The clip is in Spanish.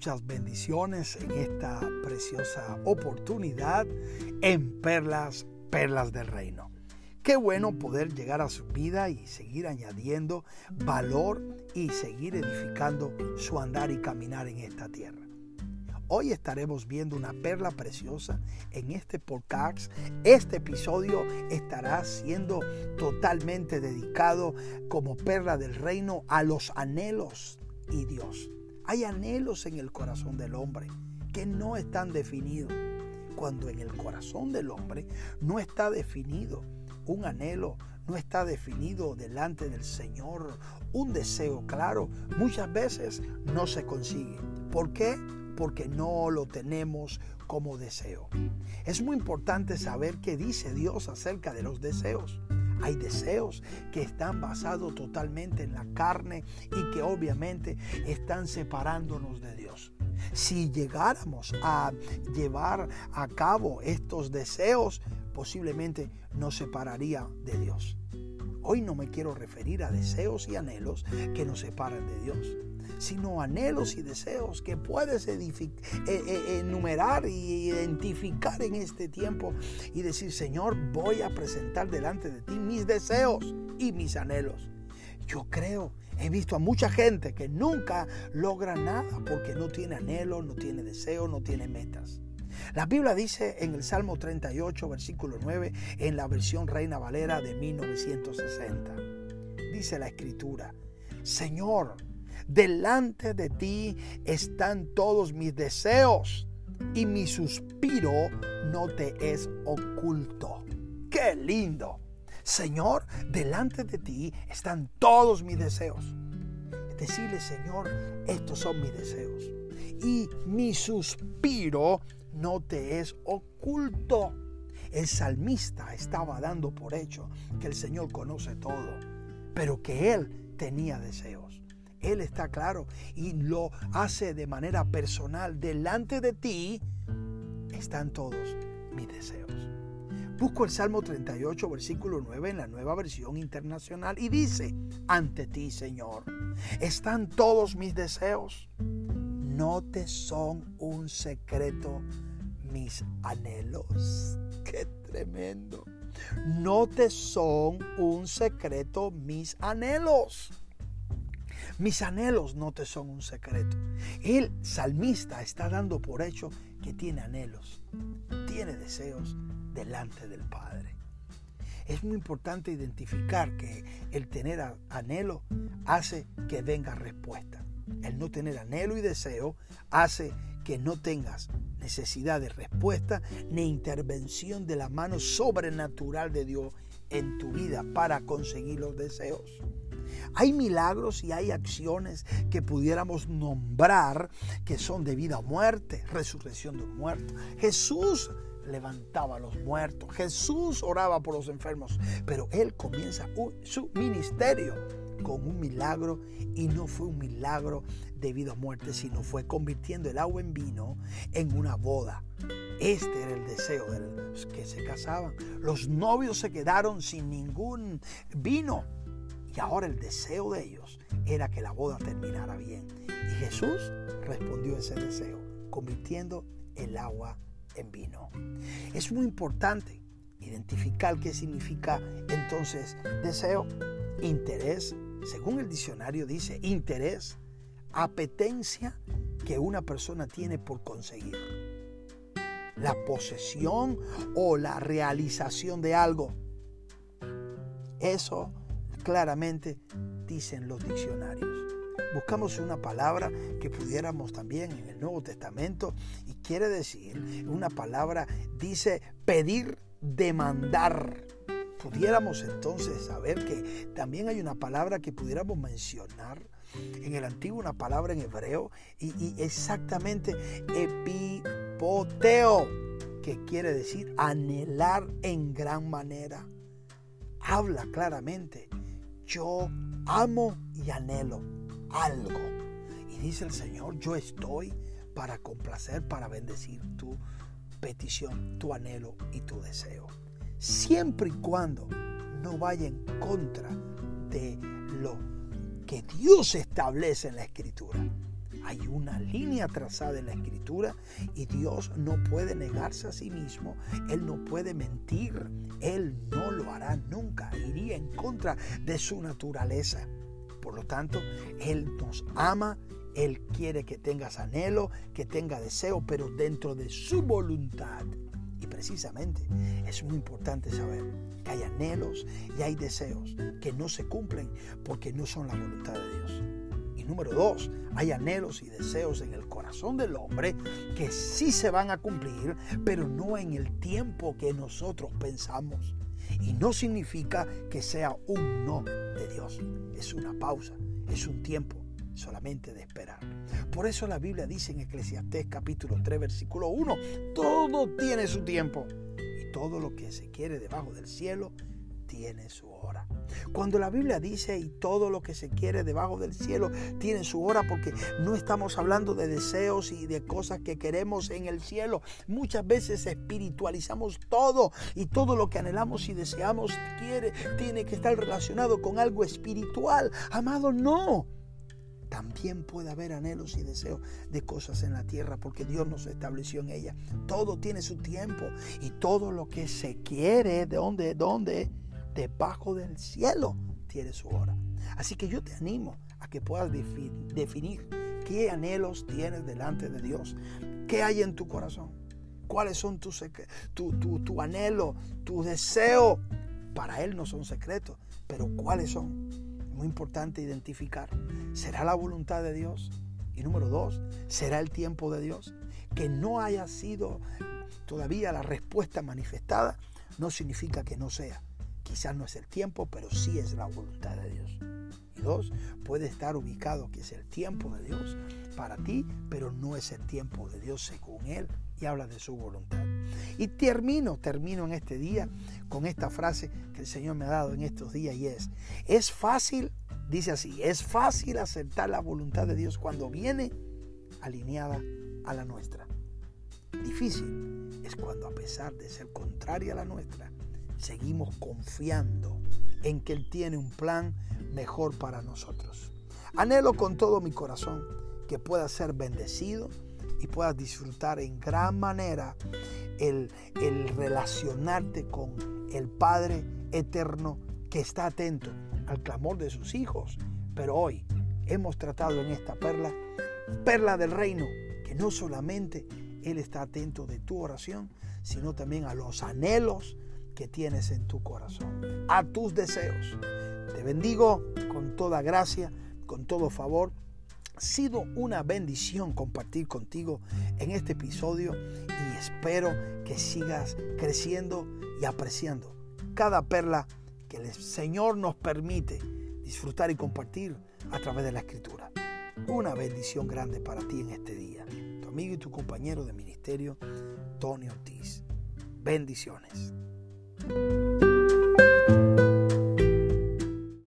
muchas bendiciones en esta preciosa oportunidad en Perlas, Perlas del Reino. Qué bueno poder llegar a su vida y seguir añadiendo valor y seguir edificando su andar y caminar en esta tierra. Hoy estaremos viendo una perla preciosa en este podcast. Este episodio estará siendo totalmente dedicado como perla del reino a los anhelos y Dios. Hay anhelos en el corazón del hombre que no están definidos. Cuando en el corazón del hombre no está definido un anhelo, no está definido delante del Señor, un deseo claro, muchas veces no se consigue. ¿Por qué? Porque no lo tenemos como deseo. Es muy importante saber qué dice Dios acerca de los deseos. Hay deseos que están basados totalmente en la carne y que obviamente están separándonos de Dios. Si llegáramos a llevar a cabo estos deseos, posiblemente nos separaría de Dios. Hoy no me quiero referir a deseos y anhelos que nos separan de Dios, sino anhelos y deseos que puedes eh, eh, enumerar y identificar en este tiempo y decir, Señor, voy a presentar delante de ti mis deseos y mis anhelos. Yo creo, he visto a mucha gente que nunca logra nada porque no tiene anhelo, no tiene deseo, no tiene metas. La Biblia dice en el Salmo 38, versículo 9, en la versión Reina Valera de 1960. Dice la escritura, Señor, delante de ti están todos mis deseos y mi suspiro no te es oculto. ¡Qué lindo! Señor, delante de ti están todos mis deseos. Decirle, Señor, estos son mis deseos. Y mi suspiro no te es oculto. El salmista estaba dando por hecho que el Señor conoce todo, pero que Él tenía deseos. Él está claro y lo hace de manera personal. Delante de ti están todos mis deseos. Busco el Salmo 38, versículo 9 en la nueva versión internacional y dice, ante ti, Señor, están todos mis deseos no te son un secreto mis anhelos. Qué tremendo. No te son un secreto mis anhelos. Mis anhelos no te son un secreto. El salmista está dando por hecho que tiene anhelos, tiene deseos delante del Padre. Es muy importante identificar que el tener anhelo hace que venga respuesta el no tener anhelo y deseo hace que no tengas necesidad de respuesta ni intervención de la mano sobrenatural de Dios en tu vida para conseguir los deseos. Hay milagros y hay acciones que pudiéramos nombrar que son de vida o muerte, resurrección de un muerto. Jesús levantaba a los muertos, Jesús oraba por los enfermos, pero Él comienza su ministerio con un milagro y no fue un milagro debido a muerte, sino fue convirtiendo el agua en vino en una boda. Este era el deseo de los que se casaban. Los novios se quedaron sin ningún vino y ahora el deseo de ellos era que la boda terminara bien. Y Jesús respondió ese deseo, convirtiendo el agua en vino. Es muy importante identificar qué significa entonces deseo, interés, según el diccionario dice, interés, apetencia que una persona tiene por conseguir. La posesión o la realización de algo. Eso claramente dicen los diccionarios. Buscamos una palabra que pudiéramos también en el Nuevo Testamento y quiere decir, una palabra dice pedir, demandar pudiéramos entonces saber que también hay una palabra que pudiéramos mencionar en el antiguo, una palabra en hebreo, y, exactamente epipoteo, que quiere decir anhelar en gran manera. Habla claramente, yo amo y anhelo algo. Y dice el Señor, yo estoy para complacer, para bendecir tu petición, tu anhelo y tu deseo siempre y cuando no vaya en contra de lo que Dios establece en la escritura. Hay una línea trazada en la escritura y Dios no puede negarse a sí mismo. Él no puede mentir. Él no lo hará nunca. Iría en contra de su naturaleza. Por lo tanto, Él nos ama. Él quiere que tengas anhelo, que tenga deseo, pero dentro de su voluntad. Precisamente es muy importante saber que hay anhelos y hay deseos que no se cumplen porque no son la voluntad de Dios. Y número dos, hay anhelos y deseos en el corazón del hombre que sí se van a cumplir, pero no en el tiempo que nosotros pensamos. Y no significa que sea un no de Dios. Es una pausa, es un tiempo solamente de esperar. Por eso la Biblia dice en Eclesiastés capítulo 3 versículo 1, todo tiene su tiempo y todo lo que se quiere debajo del cielo tiene su hora. Cuando la Biblia dice y todo lo que se quiere debajo del cielo tiene su hora, porque no estamos hablando de deseos y de cosas que queremos en el cielo. Muchas veces espiritualizamos todo y todo lo que anhelamos y deseamos quiere, tiene que estar relacionado con algo espiritual. Amado, no también puede haber anhelos y deseos de cosas en la tierra porque Dios nos estableció en ella. Todo tiene su tiempo y todo lo que se quiere, ¿de dónde? ¿Dónde? Debajo del cielo tiene su hora. Así que yo te animo a que puedas definir qué anhelos tienes delante de Dios, qué hay en tu corazón, cuáles son tus tu, tu, tu anhelo, tu deseo. Para Él no son secretos, pero cuáles son muy importante identificar. ¿Será la voluntad de Dios? Y número dos, ¿será el tiempo de Dios? Que no haya sido todavía la respuesta manifestada no significa que no sea. Quizás no es el tiempo, pero sí es la voluntad de Dios. Y dos, puede estar ubicado que es el tiempo de Dios para ti, pero no es el tiempo de Dios según Él y habla de su voluntad. Y termino, termino en este día con esta frase que el Señor me ha dado en estos días y es, es fácil, dice así, es fácil aceptar la voluntad de Dios cuando viene alineada a la nuestra. Difícil es cuando a pesar de ser contraria a la nuestra, seguimos confiando en que Él tiene un plan mejor para nosotros. Anhelo con todo mi corazón que pueda ser bendecido y puedas disfrutar en gran manera el, el relacionarte con el Padre eterno que está atento al clamor de sus hijos. Pero hoy hemos tratado en esta perla, perla del reino, que no solamente Él está atento de tu oración, sino también a los anhelos que tienes en tu corazón, a tus deseos. Te bendigo con toda gracia, con todo favor sido una bendición compartir contigo en este episodio y espero que sigas creciendo y apreciando cada perla que el Señor nos permite disfrutar y compartir a través de la escritura. Una bendición grande para ti en este día. Tu amigo y tu compañero de ministerio, Tony Ortiz. Bendiciones.